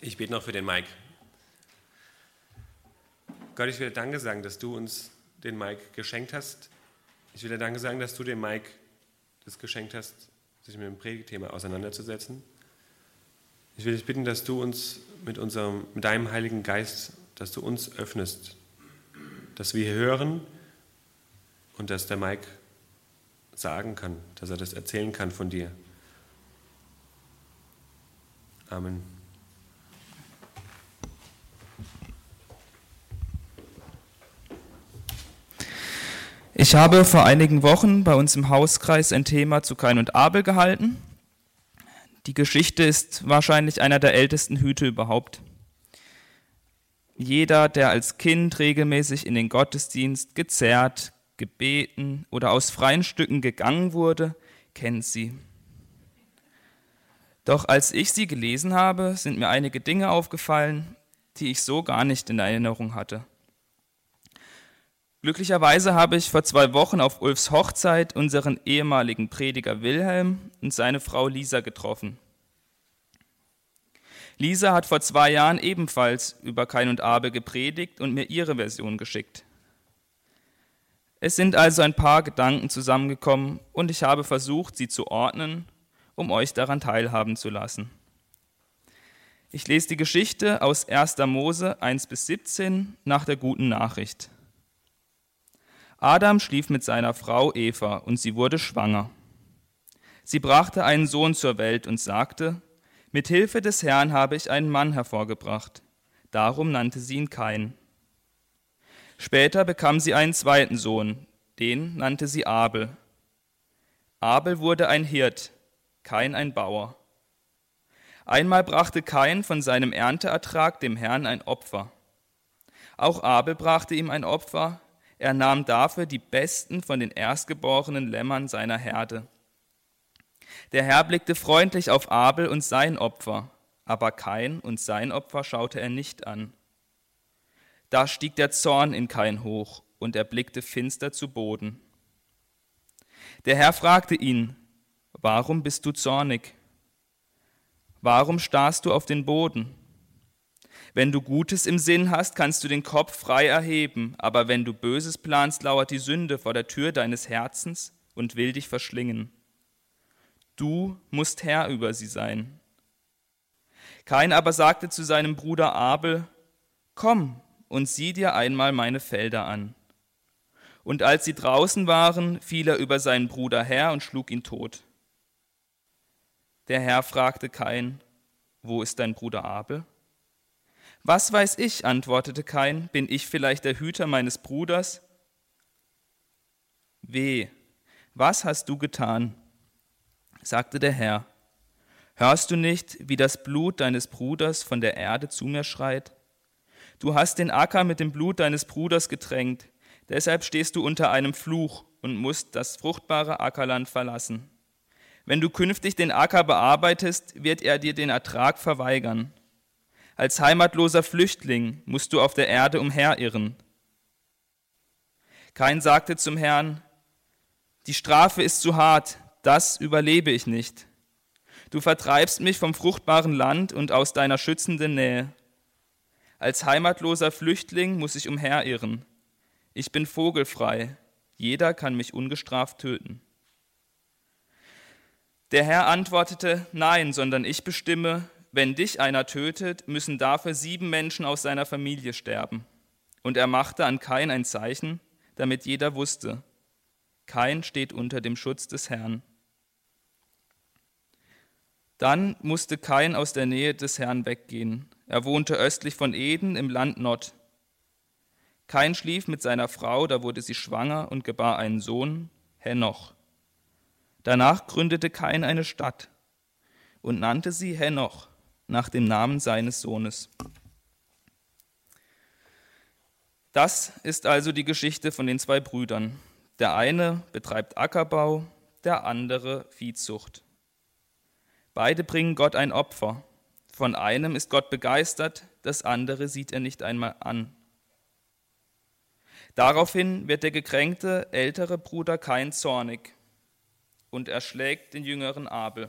Ich bete noch für den Mike. Gott, ich will dir Danke sagen, dass du uns den Mike geschenkt hast. Ich will dir Danke sagen, dass du dem Mike das geschenkt hast, sich mit dem Predigtthema auseinanderzusetzen. Ich will dich bitten, dass du uns mit, unserem, mit deinem Heiligen Geist, dass du uns öffnest, dass wir hören und dass der Mike sagen kann, dass er das erzählen kann von dir. Amen. Ich habe vor einigen Wochen bei uns im Hauskreis ein Thema zu Kain und Abel gehalten. Die Geschichte ist wahrscheinlich einer der ältesten Hüte überhaupt. Jeder, der als Kind regelmäßig in den Gottesdienst gezerrt, gebeten oder aus freien Stücken gegangen wurde, kennt sie. Doch als ich sie gelesen habe, sind mir einige Dinge aufgefallen, die ich so gar nicht in Erinnerung hatte. Glücklicherweise habe ich vor zwei Wochen auf Ulfs Hochzeit unseren ehemaligen Prediger Wilhelm und seine Frau Lisa getroffen. Lisa hat vor zwei Jahren ebenfalls über Kain und Abel gepredigt und mir ihre Version geschickt. Es sind also ein paar Gedanken zusammengekommen und ich habe versucht, sie zu ordnen, um euch daran teilhaben zu lassen. Ich lese die Geschichte aus 1. Mose 1 bis 17 nach der guten Nachricht. Adam schlief mit seiner Frau Eva und sie wurde schwanger. Sie brachte einen Sohn zur Welt und sagte, mit Hilfe des Herrn habe ich einen Mann hervorgebracht. Darum nannte sie ihn Kain. Später bekam sie einen zweiten Sohn, den nannte sie Abel. Abel wurde ein Hirt, Kain ein Bauer. Einmal brachte Kain von seinem Ernteertrag dem Herrn ein Opfer. Auch Abel brachte ihm ein Opfer, er nahm dafür die besten von den erstgeborenen Lämmern seiner Herde. Der Herr blickte freundlich auf Abel und sein Opfer, aber Kain und sein Opfer schaute er nicht an. Da stieg der Zorn in Kain hoch, und er blickte finster zu Boden. Der Herr fragte ihn, Warum bist du zornig? Warum starrst du auf den Boden? Wenn du Gutes im Sinn hast, kannst du den Kopf frei erheben, aber wenn du Böses planst, lauert die Sünde vor der Tür deines Herzens und will dich verschlingen. Du musst Herr über sie sein. Kain aber sagte zu seinem Bruder Abel, Komm und sieh dir einmal meine Felder an. Und als sie draußen waren, fiel er über seinen Bruder her und schlug ihn tot. Der Herr fragte Kain, Wo ist dein Bruder Abel? Was weiß ich, antwortete Kain, bin ich vielleicht der Hüter meines Bruders? Weh, was hast du getan? sagte der Herr. Hörst du nicht, wie das Blut deines Bruders von der Erde zu mir schreit? Du hast den Acker mit dem Blut deines Bruders getränkt, deshalb stehst du unter einem Fluch und musst das fruchtbare Ackerland verlassen. Wenn du künftig den Acker bearbeitest, wird er dir den Ertrag verweigern. Als heimatloser Flüchtling musst du auf der Erde umherirren. Kein sagte zum Herrn, die Strafe ist zu hart, das überlebe ich nicht. Du vertreibst mich vom fruchtbaren Land und aus deiner schützenden Nähe. Als heimatloser Flüchtling muss ich umherirren. Ich bin vogelfrei, jeder kann mich ungestraft töten. Der Herr antwortete, nein, sondern ich bestimme, wenn dich einer tötet, müssen dafür sieben Menschen aus seiner Familie sterben. Und er machte an Kain ein Zeichen, damit jeder wusste, Kain steht unter dem Schutz des Herrn. Dann musste Kain aus der Nähe des Herrn weggehen. Er wohnte östlich von Eden im Land Nod. Kain schlief mit seiner Frau, da wurde sie schwanger und gebar einen Sohn, Henoch. Danach gründete Kain eine Stadt und nannte sie Henoch, nach dem Namen seines Sohnes. Das ist also die Geschichte von den zwei Brüdern. Der eine betreibt Ackerbau, der andere Viehzucht. Beide bringen Gott ein Opfer. Von einem ist Gott begeistert, das andere sieht er nicht einmal an. Daraufhin wird der gekränkte ältere Bruder Kain zornig und erschlägt den jüngeren Abel.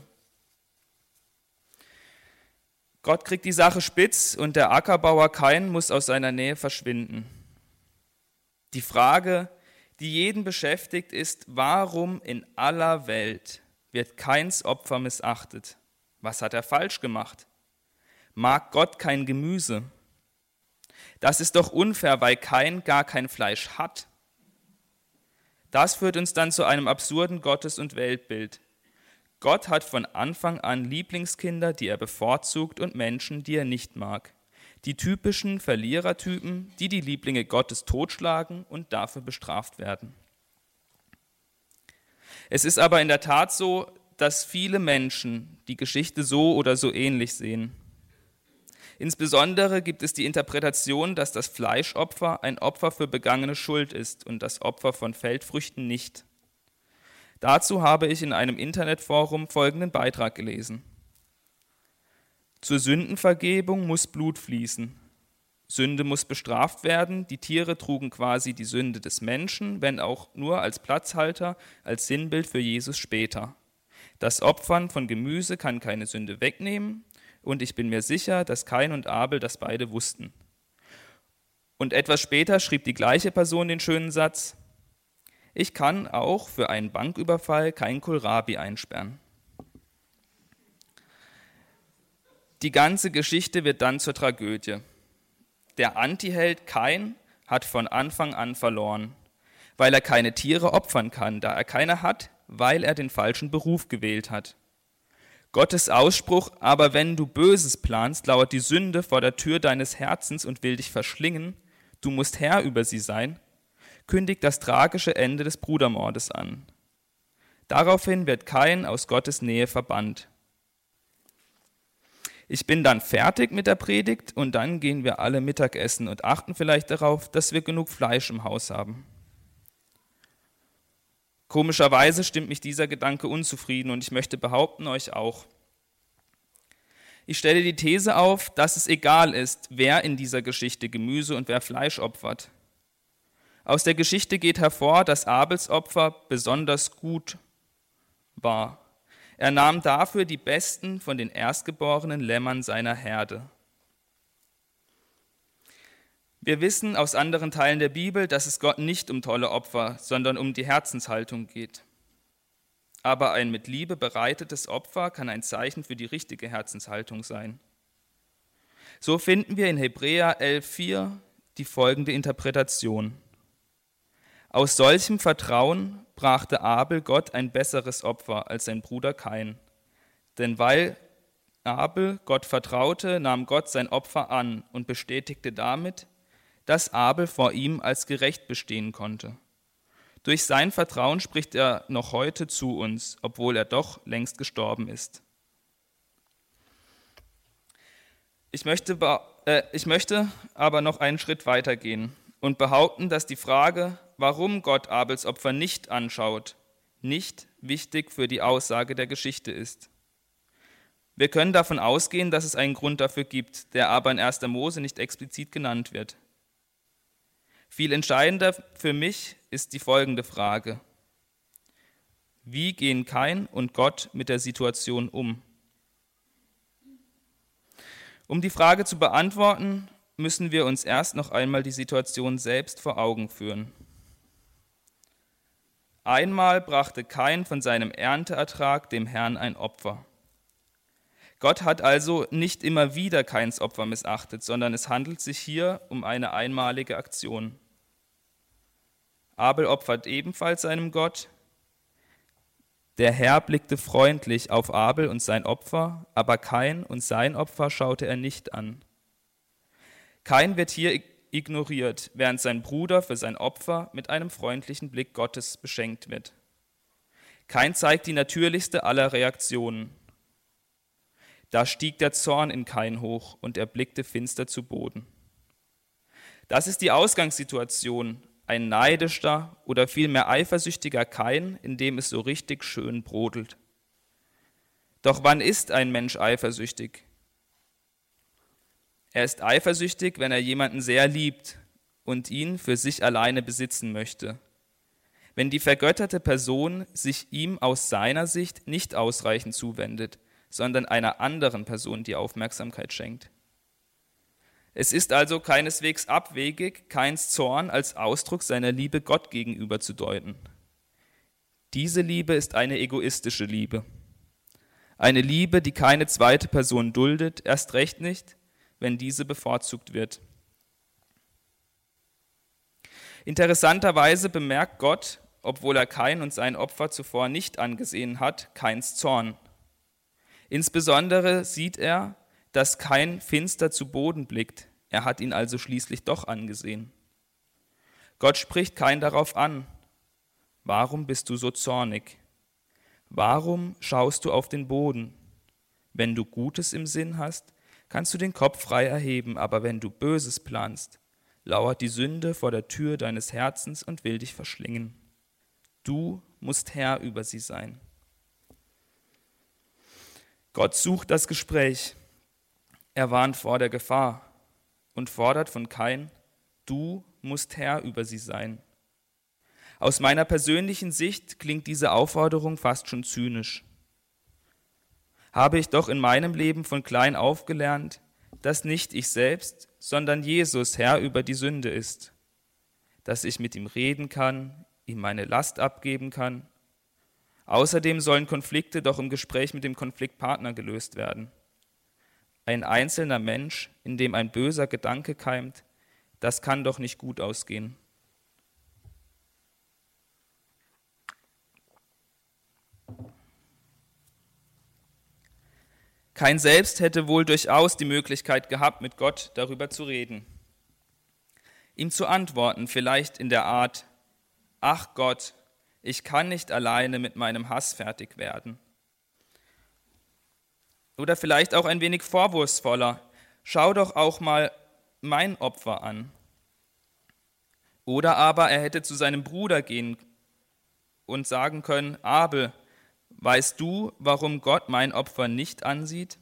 Gott kriegt die Sache spitz und der Ackerbauer Kain muss aus seiner Nähe verschwinden. Die Frage, die jeden beschäftigt, ist, warum in aller Welt wird Kains Opfer missachtet? Was hat er falsch gemacht? Mag Gott kein Gemüse? Das ist doch unfair, weil Kain gar kein Fleisch hat. Das führt uns dann zu einem absurden Gottes- und Weltbild. Gott hat von Anfang an Lieblingskinder, die er bevorzugt, und Menschen, die er nicht mag. Die typischen Verlierertypen, die die Lieblinge Gottes totschlagen und dafür bestraft werden. Es ist aber in der Tat so, dass viele Menschen die Geschichte so oder so ähnlich sehen. Insbesondere gibt es die Interpretation, dass das Fleischopfer ein Opfer für begangene Schuld ist und das Opfer von Feldfrüchten nicht. Dazu habe ich in einem Internetforum folgenden Beitrag gelesen. Zur Sündenvergebung muss Blut fließen. Sünde muss bestraft werden. Die Tiere trugen quasi die Sünde des Menschen, wenn auch nur als Platzhalter, als Sinnbild für Jesus später. Das Opfern von Gemüse kann keine Sünde wegnehmen, und ich bin mir sicher, dass Kain und Abel das beide wussten. Und etwas später schrieb die gleiche Person den schönen Satz, ich kann auch für einen Banküberfall kein Kohlrabi einsperren. Die ganze Geschichte wird dann zur Tragödie. Der Antiheld Kain hat von Anfang an verloren, weil er keine Tiere opfern kann, da er keine hat, weil er den falschen Beruf gewählt hat. Gottes Ausspruch, aber wenn du Böses planst, lauert die Sünde vor der Tür deines Herzens und will dich verschlingen, du musst Herr über sie sein, kündigt das tragische Ende des Brudermordes an. Daraufhin wird Kain aus Gottes Nähe verbannt. Ich bin dann fertig mit der Predigt und dann gehen wir alle Mittagessen und achten vielleicht darauf, dass wir genug Fleisch im Haus haben. Komischerweise stimmt mich dieser Gedanke unzufrieden und ich möchte behaupten, euch auch. Ich stelle die These auf, dass es egal ist, wer in dieser Geschichte Gemüse und wer Fleisch opfert. Aus der Geschichte geht hervor, dass Abels Opfer besonders gut war. Er nahm dafür die besten von den erstgeborenen Lämmern seiner Herde. Wir wissen aus anderen Teilen der Bibel, dass es Gott nicht um tolle Opfer, sondern um die Herzenshaltung geht. Aber ein mit Liebe bereitetes Opfer kann ein Zeichen für die richtige Herzenshaltung sein. So finden wir in Hebräer 11.4 die folgende Interpretation. Aus solchem Vertrauen brachte Abel Gott ein besseres Opfer als sein Bruder Kain. Denn weil Abel Gott vertraute, nahm Gott sein Opfer an und bestätigte damit, dass Abel vor ihm als gerecht bestehen konnte. Durch sein Vertrauen spricht er noch heute zu uns, obwohl er doch längst gestorben ist. Ich möchte, äh, ich möchte aber noch einen Schritt weitergehen und behaupten, dass die Frage, warum Gott Abels Opfer nicht anschaut, nicht wichtig für die Aussage der Geschichte ist. Wir können davon ausgehen, dass es einen Grund dafür gibt, der aber in 1. Mose nicht explizit genannt wird. Viel entscheidender für mich ist die folgende Frage. Wie gehen Kain und Gott mit der Situation um? Um die Frage zu beantworten, müssen wir uns erst noch einmal die Situation selbst vor Augen führen. Einmal brachte Kain von seinem Ernteertrag dem Herrn ein Opfer. Gott hat also nicht immer wieder Kains Opfer missachtet, sondern es handelt sich hier um eine einmalige Aktion. Abel opfert ebenfalls seinem Gott. Der Herr blickte freundlich auf Abel und sein Opfer, aber Kain und sein Opfer schaute er nicht an. Kain wird hier ignoriert, während sein Bruder für sein Opfer mit einem freundlichen Blick Gottes beschenkt wird. Kain zeigt die natürlichste aller Reaktionen. Da stieg der Zorn in Kain hoch und er blickte finster zu Boden. Das ist die Ausgangssituation, ein neidischer oder vielmehr eifersüchtiger Kain, in dem es so richtig schön brodelt. Doch wann ist ein Mensch eifersüchtig? Er ist eifersüchtig, wenn er jemanden sehr liebt und ihn für sich alleine besitzen möchte. Wenn die vergötterte Person sich ihm aus seiner Sicht nicht ausreichend zuwendet, sondern einer anderen Person die Aufmerksamkeit schenkt. Es ist also keineswegs abwegig, keins Zorn als Ausdruck seiner Liebe Gott gegenüber zu deuten. Diese Liebe ist eine egoistische Liebe. Eine Liebe, die keine zweite Person duldet, erst recht nicht, wenn diese bevorzugt wird. Interessanterweise bemerkt Gott, obwohl er Kain und sein Opfer zuvor nicht angesehen hat, Kains Zorn. Insbesondere sieht er, dass Kain finster zu Boden blickt. Er hat ihn also schließlich doch angesehen. Gott spricht Kain darauf an. Warum bist du so zornig? Warum schaust du auf den Boden? Wenn du Gutes im Sinn hast, kannst du den Kopf frei erheben, aber wenn du Böses planst, lauert die Sünde vor der Tür deines Herzens und will dich verschlingen. Du musst Herr über sie sein. Gott sucht das Gespräch. Er warnt vor der Gefahr und fordert von Kain, du musst Herr über sie sein. Aus meiner persönlichen Sicht klingt diese Aufforderung fast schon zynisch. Habe ich doch in meinem Leben von klein auf gelernt, dass nicht ich selbst, sondern Jesus Herr über die Sünde ist, dass ich mit ihm reden kann, ihm meine Last abgeben kann. Außerdem sollen Konflikte doch im Gespräch mit dem Konfliktpartner gelöst werden. Ein einzelner Mensch, in dem ein böser Gedanke keimt, das kann doch nicht gut ausgehen. Kein Selbst hätte wohl durchaus die Möglichkeit gehabt, mit Gott darüber zu reden. Ihm zu antworten, vielleicht in der Art, ach Gott, ich kann nicht alleine mit meinem Hass fertig werden. Oder vielleicht auch ein wenig vorwurfsvoller, schau doch auch mal mein Opfer an. Oder aber er hätte zu seinem Bruder gehen und sagen können, Abel, Weißt du, warum Gott mein Opfer nicht ansieht?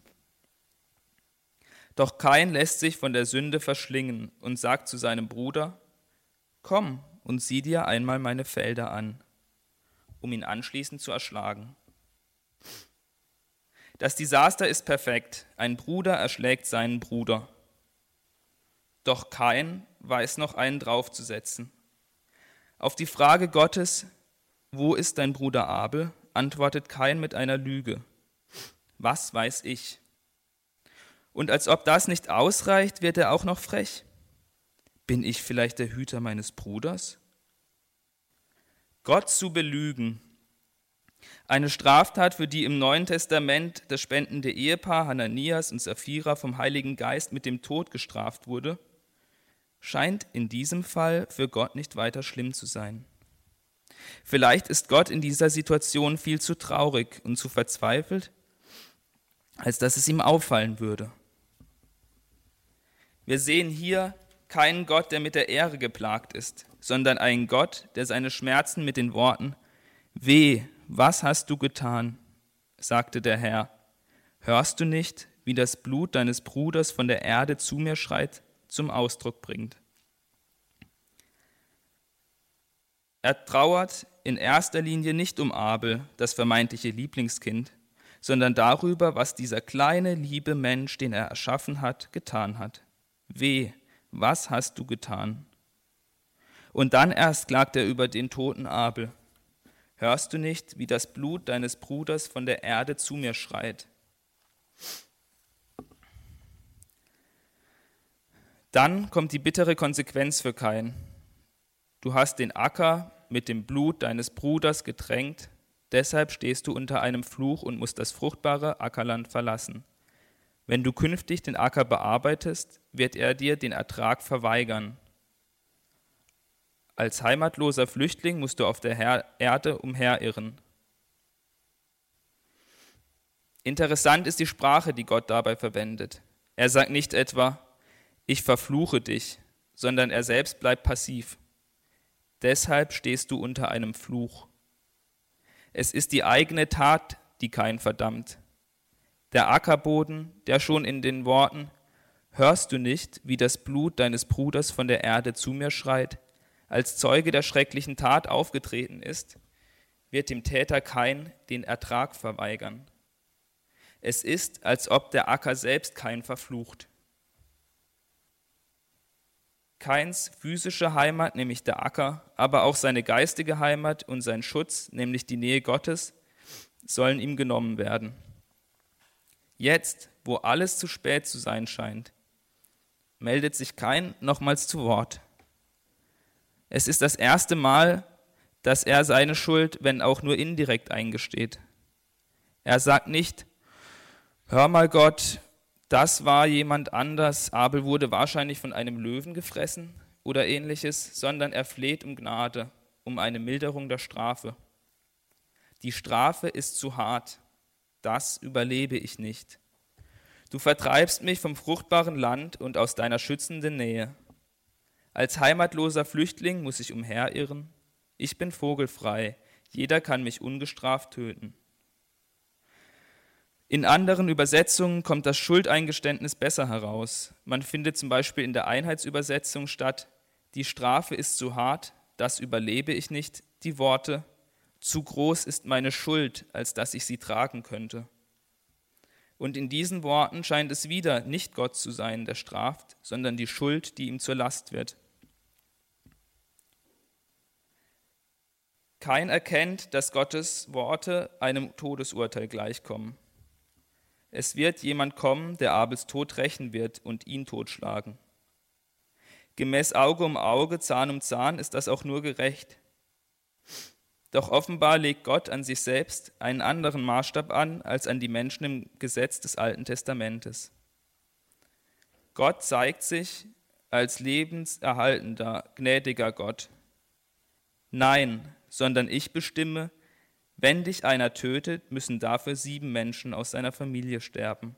Doch kein lässt sich von der Sünde verschlingen und sagt zu seinem Bruder, Komm und sieh dir einmal meine Felder an, um ihn anschließend zu erschlagen. Das Desaster ist perfekt. Ein Bruder erschlägt seinen Bruder. Doch kein weiß noch einen draufzusetzen. Auf die Frage Gottes, wo ist dein Bruder Abel, antwortet Kain mit einer Lüge. Was weiß ich? Und als ob das nicht ausreicht, wird er auch noch frech. Bin ich vielleicht der Hüter meines Bruders? Gott zu belügen. Eine Straftat, für die im Neuen Testament das spendende Ehepaar Hananias und Sapphira vom Heiligen Geist mit dem Tod gestraft wurde, scheint in diesem Fall für Gott nicht weiter schlimm zu sein. Vielleicht ist Gott in dieser Situation viel zu traurig und zu verzweifelt, als dass es ihm auffallen würde. Wir sehen hier keinen Gott, der mit der Ehre geplagt ist, sondern einen Gott, der seine Schmerzen mit den Worten Weh, was hast du getan? sagte der Herr. Hörst du nicht, wie das Blut deines Bruders von der Erde zu mir schreit, zum Ausdruck bringt? Er trauert in erster Linie nicht um Abel, das vermeintliche Lieblingskind, sondern darüber, was dieser kleine, liebe Mensch, den er erschaffen hat, getan hat. Weh, was hast du getan? Und dann erst klagt er über den toten Abel. Hörst du nicht, wie das Blut deines Bruders von der Erde zu mir schreit? Dann kommt die bittere Konsequenz für Kain. Du hast den Acker mit dem Blut deines Bruders getränkt, deshalb stehst du unter einem Fluch und musst das fruchtbare Ackerland verlassen. Wenn du künftig den Acker bearbeitest, wird er dir den Ertrag verweigern. Als heimatloser Flüchtling musst du auf der Erde umherirren. Interessant ist die Sprache, die Gott dabei verwendet. Er sagt nicht etwa, ich verfluche dich, sondern er selbst bleibt passiv. Deshalb stehst du unter einem Fluch. Es ist die eigene Tat, die kein verdammt. Der Ackerboden, der schon in den Worten Hörst du nicht, wie das Blut deines Bruders von der Erde zu mir schreit, als Zeuge der schrecklichen Tat aufgetreten ist, wird dem Täter kein den Ertrag verweigern. Es ist, als ob der Acker selbst kein verflucht. Keins physische Heimat, nämlich der Acker, aber auch seine geistige Heimat und sein Schutz, nämlich die Nähe Gottes, sollen ihm genommen werden. Jetzt, wo alles zu spät zu sein scheint, meldet sich kein nochmals zu Wort. Es ist das erste Mal, dass er seine Schuld, wenn auch nur indirekt, eingesteht. Er sagt nicht, hör mal Gott, das war jemand anders, Abel wurde wahrscheinlich von einem Löwen gefressen oder ähnliches, sondern er fleht um Gnade, um eine Milderung der Strafe. Die Strafe ist zu hart, das überlebe ich nicht. Du vertreibst mich vom fruchtbaren Land und aus deiner schützenden Nähe. Als heimatloser Flüchtling muss ich umherirren. Ich bin vogelfrei, jeder kann mich ungestraft töten. In anderen Übersetzungen kommt das Schuldeingeständnis besser heraus. Man findet zum Beispiel in der Einheitsübersetzung statt, die Strafe ist zu hart, das überlebe ich nicht, die Worte, zu groß ist meine Schuld, als dass ich sie tragen könnte. Und in diesen Worten scheint es wieder nicht Gott zu sein, der straft, sondern die Schuld, die ihm zur Last wird. Kein erkennt, dass Gottes Worte einem Todesurteil gleichkommen. Es wird jemand kommen, der Abels Tod rächen wird und ihn totschlagen. Gemäß Auge um Auge, Zahn um Zahn ist das auch nur gerecht. Doch offenbar legt Gott an sich selbst einen anderen Maßstab an als an die Menschen im Gesetz des Alten Testamentes. Gott zeigt sich als lebenserhaltender, gnädiger Gott. Nein, sondern ich bestimme, wenn dich einer tötet, müssen dafür sieben Menschen aus seiner Familie sterben.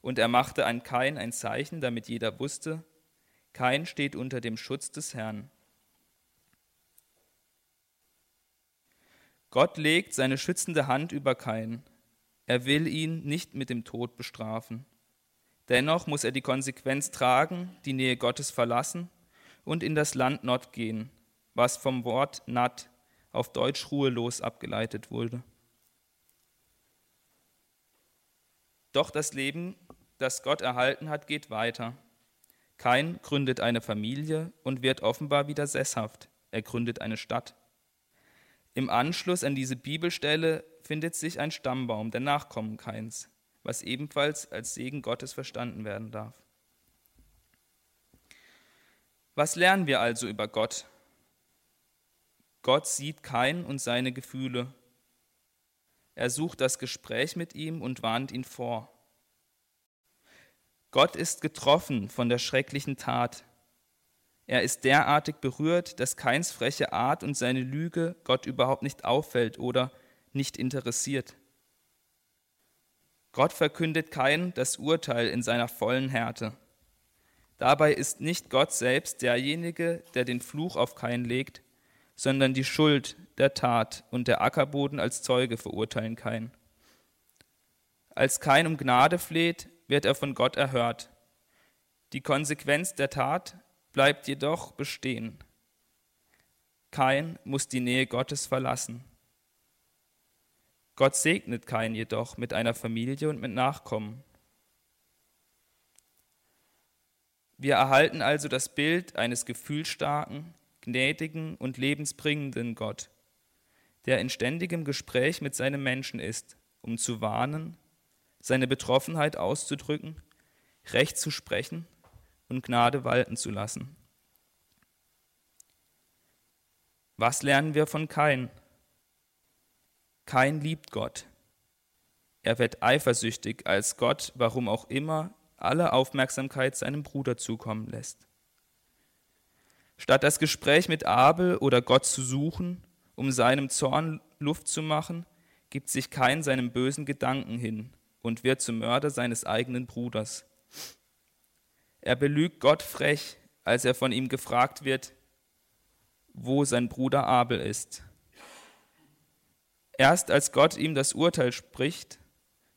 Und er machte an Kain ein Zeichen, damit jeder wusste, Kain steht unter dem Schutz des Herrn. Gott legt seine schützende Hand über Kain. Er will ihn nicht mit dem Tod bestrafen. Dennoch muss er die Konsequenz tragen, die Nähe Gottes verlassen und in das Land Nod gehen, was vom Wort Nat auf Deutsch ruhelos abgeleitet wurde. Doch das Leben, das Gott erhalten hat, geht weiter. Kain gründet eine Familie und wird offenbar wieder sesshaft. Er gründet eine Stadt. Im Anschluss an diese Bibelstelle findet sich ein Stammbaum der Nachkommen Kains, was ebenfalls als Segen Gottes verstanden werden darf. Was lernen wir also über Gott Gott sieht Kain und seine Gefühle. Er sucht das Gespräch mit ihm und warnt ihn vor. Gott ist getroffen von der schrecklichen Tat. Er ist derartig berührt, dass Kains freche Art und seine Lüge Gott überhaupt nicht auffällt oder nicht interessiert. Gott verkündet Kain das Urteil in seiner vollen Härte. Dabei ist nicht Gott selbst derjenige, der den Fluch auf Kain legt, sondern die Schuld der Tat und der Ackerboden als Zeuge verurteilen Kain. Als Kain um Gnade fleht, wird er von Gott erhört. Die Konsequenz der Tat bleibt jedoch bestehen. Kain muss die Nähe Gottes verlassen. Gott segnet Kain jedoch mit einer Familie und mit Nachkommen. Wir erhalten also das Bild eines gefühlstarken, gnädigen und lebensbringenden Gott, der in ständigem Gespräch mit seinem Menschen ist, um zu warnen, seine Betroffenheit auszudrücken, Recht zu sprechen und Gnade walten zu lassen. Was lernen wir von Kain? Kain liebt Gott. Er wird eifersüchtig, als Gott, warum auch immer, alle Aufmerksamkeit seinem Bruder zukommen lässt. Statt das Gespräch mit Abel oder Gott zu suchen, um seinem Zorn Luft zu machen, gibt sich kein seinem bösen Gedanken hin und wird zum Mörder seines eigenen Bruders. Er belügt Gott frech, als er von ihm gefragt wird, wo sein Bruder Abel ist. Erst als Gott ihm das Urteil spricht,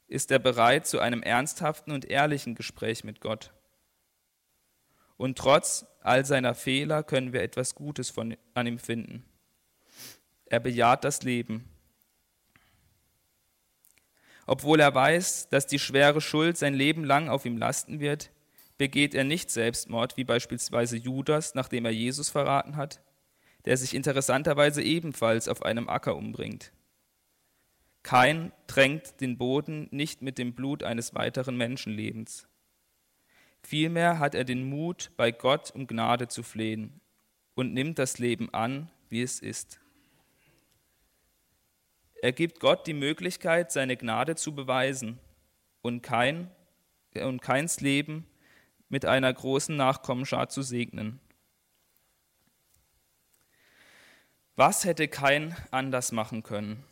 ist er bereit zu einem ernsthaften und ehrlichen Gespräch mit Gott. Und trotz all seiner Fehler können wir etwas Gutes von, an ihm finden. Er bejaht das Leben. Obwohl er weiß, dass die schwere Schuld sein Leben lang auf ihm lasten wird, begeht er nicht Selbstmord, wie beispielsweise Judas, nachdem er Jesus verraten hat, der sich interessanterweise ebenfalls auf einem Acker umbringt. Kein tränkt den Boden nicht mit dem Blut eines weiteren Menschenlebens. Vielmehr hat er den Mut, bei Gott um Gnade zu flehen und nimmt das Leben an, wie es ist. Er gibt Gott die Möglichkeit, seine Gnade zu beweisen und, kein, und keins Leben mit einer großen Nachkommenschar zu segnen. Was hätte kein anders machen können?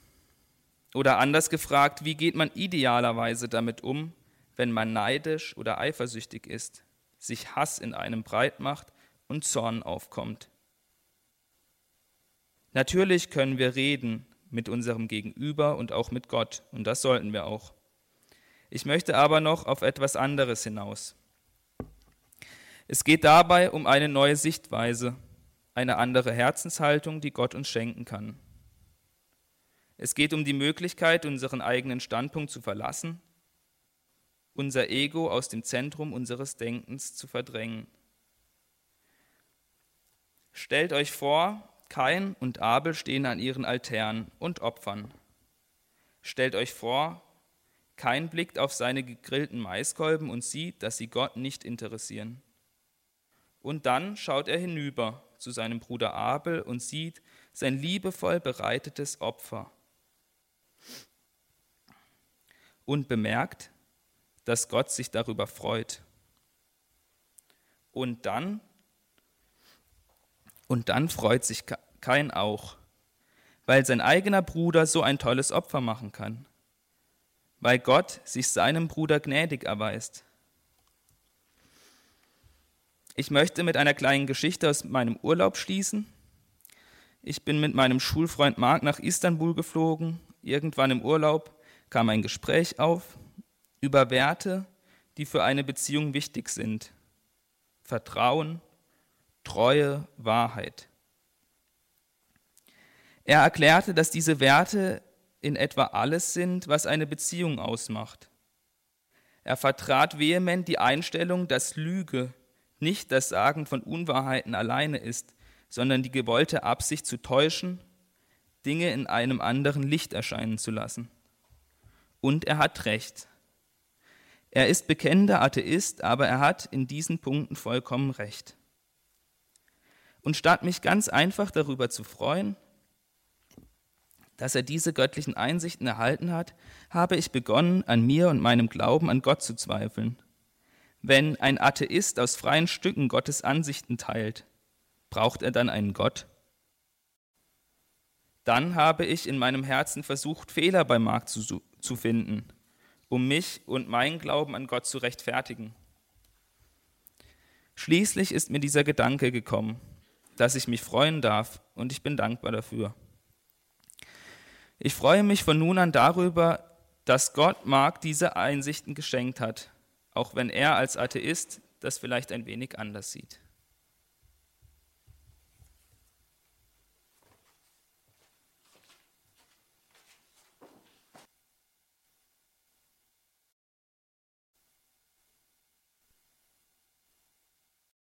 Oder anders gefragt, wie geht man idealerweise damit um, wenn man neidisch oder eifersüchtig ist, sich Hass in einem breit macht und Zorn aufkommt? Natürlich können wir reden mit unserem Gegenüber und auch mit Gott, und das sollten wir auch. Ich möchte aber noch auf etwas anderes hinaus. Es geht dabei um eine neue Sichtweise, eine andere Herzenshaltung, die Gott uns schenken kann. Es geht um die Möglichkeit, unseren eigenen Standpunkt zu verlassen, unser Ego aus dem Zentrum unseres Denkens zu verdrängen. Stellt euch vor, Kain und Abel stehen an ihren Altären und opfern. Stellt euch vor, Kain blickt auf seine gegrillten Maiskolben und sieht, dass sie Gott nicht interessieren. Und dann schaut er hinüber zu seinem Bruder Abel und sieht sein liebevoll bereitetes Opfer. Und bemerkt, dass Gott sich darüber freut. Und dann und dann freut sich Kain auch, weil sein eigener Bruder so ein tolles Opfer machen kann, weil Gott sich seinem Bruder gnädig erweist. Ich möchte mit einer kleinen Geschichte aus meinem Urlaub schließen. Ich bin mit meinem Schulfreund Marc nach Istanbul geflogen. Irgendwann im Urlaub kam ein Gespräch auf über Werte, die für eine Beziehung wichtig sind. Vertrauen, Treue, Wahrheit. Er erklärte, dass diese Werte in etwa alles sind, was eine Beziehung ausmacht. Er vertrat vehement die Einstellung, dass Lüge nicht das Sagen von Unwahrheiten alleine ist, sondern die gewollte Absicht zu täuschen, Dinge in einem anderen Licht erscheinen zu lassen. Und er hat recht. Er ist bekennender Atheist, aber er hat in diesen Punkten vollkommen recht. Und statt mich ganz einfach darüber zu freuen, dass er diese göttlichen Einsichten erhalten hat, habe ich begonnen, an mir und meinem Glauben an Gott zu zweifeln. Wenn ein Atheist aus freien Stücken Gottes Ansichten teilt, braucht er dann einen Gott? Dann habe ich in meinem Herzen versucht, Fehler bei Mark zu, zu finden, um mich und meinen Glauben an Gott zu rechtfertigen. Schließlich ist mir dieser Gedanke gekommen, dass ich mich freuen darf und ich bin dankbar dafür. Ich freue mich von nun an darüber, dass Gott Mark diese Einsichten geschenkt hat, auch wenn er als Atheist das vielleicht ein wenig anders sieht.